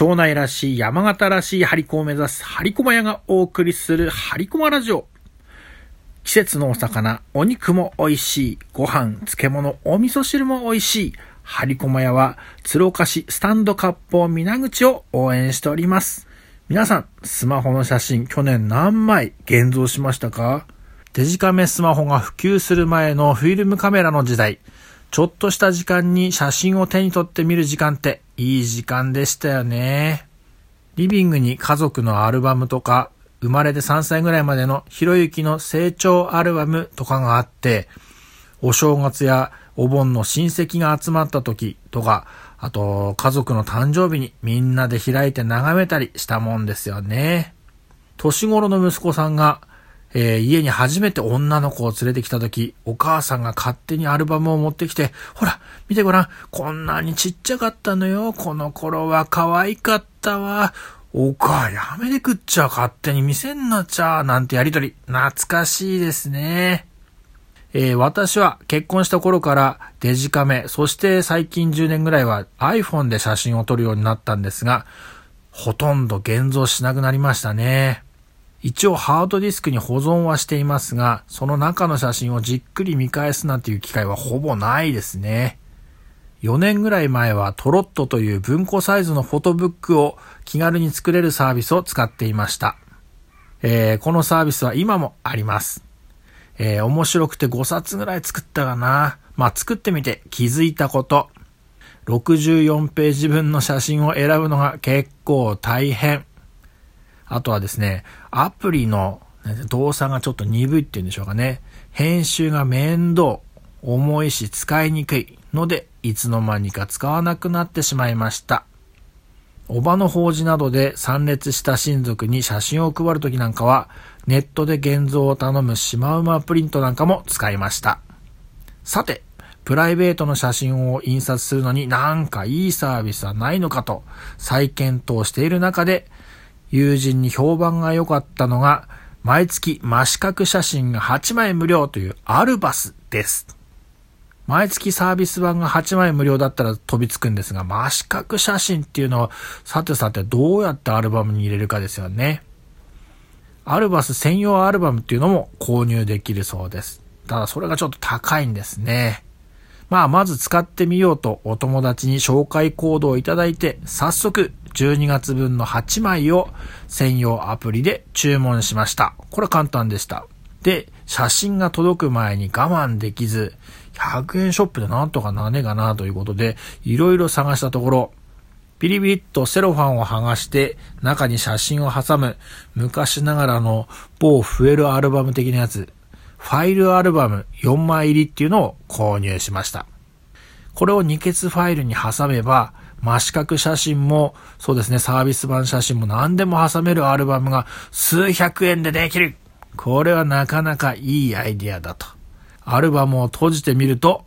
庄内らしい山形らしい張り子を目指す張り駒屋がお送りする張り駒ラジオ。季節のお魚、お肉も美味しい。ご飯、漬物、お味噌汁も美味しい。張り駒屋は鶴岡市スタンドカップ皆口を応援しております。皆さん、スマホの写真去年何枚現像しましたか？デジカメスマホが普及する前のフィルムカメラの時代、ちょっとした時間に写真を手に取ってみる時間っていい時間でしたよね。リビングに家族のアルバムとか、生まれて3歳ぐらいまでのひろゆきの成長アルバムとかがあって、お正月やお盆の親戚が集まった時とか、あと家族の誕生日にみんなで開いて眺めたりしたもんですよね。年頃の息子さんがえー、家に初めて女の子を連れてきた時、お母さんが勝手にアルバムを持ってきて、ほら、見てごらん、こんなにちっちゃかったのよ、この頃は可愛かったわ。お母やめてくっちゃ、勝手に見せんなっちゃ、なんてやりとり、懐かしいですね。えー、私は結婚した頃からデジカメ、そして最近10年ぐらいは iPhone で写真を撮るようになったんですが、ほとんど現像しなくなりましたね。一応ハードディスクに保存はしていますが、その中の写真をじっくり見返すなんていう機会はほぼないですね。4年ぐらい前はトロットという文庫サイズのフォトブックを気軽に作れるサービスを使っていました。えー、このサービスは今もあります。えー、面白くて5冊ぐらい作ったかな。まあ、作ってみて気づいたこと。64ページ分の写真を選ぶのが結構大変。あとはですね、アプリの動作がちょっと鈍いっていうんでしょうかね。編集が面倒、重いし使いにくいので、いつの間にか使わなくなってしまいました。おばの法事などで参列した親族に写真を配るときなんかは、ネットで現像を頼むシマウマプリントなんかも使いました。さて、プライベートの写真を印刷するのになんかいいサービスはないのかと再検討している中で、友人に評判が良かったのが、毎月真四角写真が8枚無料というアルバスです。毎月サービス版が8枚無料だったら飛びつくんですが、真四角写真っていうのを、さてさてどうやってアルバムに入れるかですよね。アルバス専用アルバムっていうのも購入できるそうです。ただそれがちょっと高いんですね。まあ、まず使ってみようとお友達に紹介コードをいただいて、早速12月分の8枚を専用アプリで注文しました。これ簡単でした。で、写真が届く前に我慢できず、100円ショップでなんとかなねがなということで、いろいろ探したところ、ビリビリッとセロファンを剥がして中に写真を挟む昔ながらの某フエルアルバム的なやつ、ファイルアルバム4枚入りっていうのを購入しました。これを二欠ファイルに挟めば、真四角写真も、そうですね、サービス版写真も何でも挟めるアルバムが数百円でできる。これはなかなかいいアイディアだと。アルバムを閉じてみると、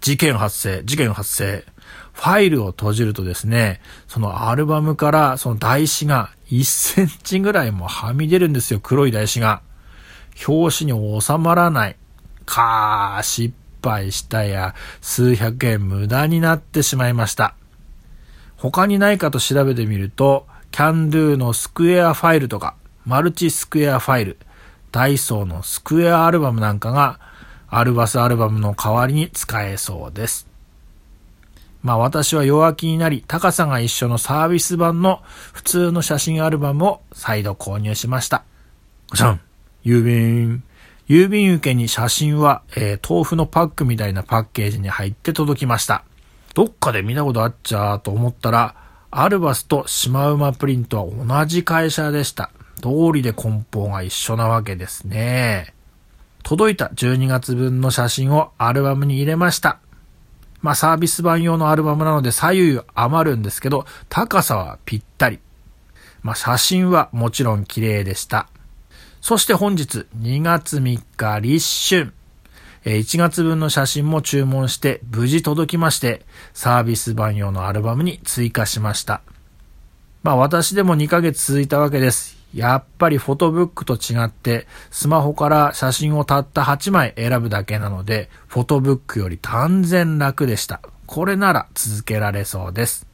事件発生、事件発生。ファイルを閉じるとですね、そのアルバムからその台紙が1センチぐらいもはみ出るんですよ、黒い台紙が。表紙に収まらない。かー、失敗したや、数百円無駄になってしまいました。他にないかと調べてみると、キャンドゥのスクエアファイルとか、マルチスクエアファイル、ダイソーのスクエアアルバムなんかが、アルバスアルバムの代わりに使えそうです。まあ私は弱気になり、高さが一緒のサービス版の普通の写真アルバムを再度購入しました。ごちゃん、郵便。郵便受けに写真は、えー、豆腐のパックみたいなパッケージに入って届きました。どっかで見たことあっちゃーと思ったら、アルバスとシマウマプリントは同じ会社でした。通りで梱包が一緒なわけですね。届いた12月分の写真をアルバムに入れました。まあサービス版用のアルバムなので左右余るんですけど、高さはぴったり。まあ写真はもちろん綺麗でした。そして本日2月3日立春。1月分の写真も注文して無事届きまして、サービス版用のアルバムに追加しました。まあ私でも2ヶ月続いたわけです。やっぱりフォトブックと違って、スマホから写真をたった8枚選ぶだけなので、フォトブックより断然楽でした。これなら続けられそうです。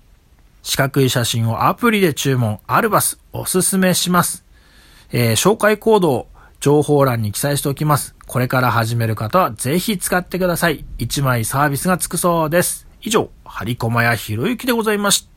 四角い写真をアプリで注文、アルバス、おすすめします。えー、紹介コードを情報欄に記載しておきます。これから始める方はぜひ使ってください。1枚サービスがつくそうです。以上、張り駒やひろゆきでございました。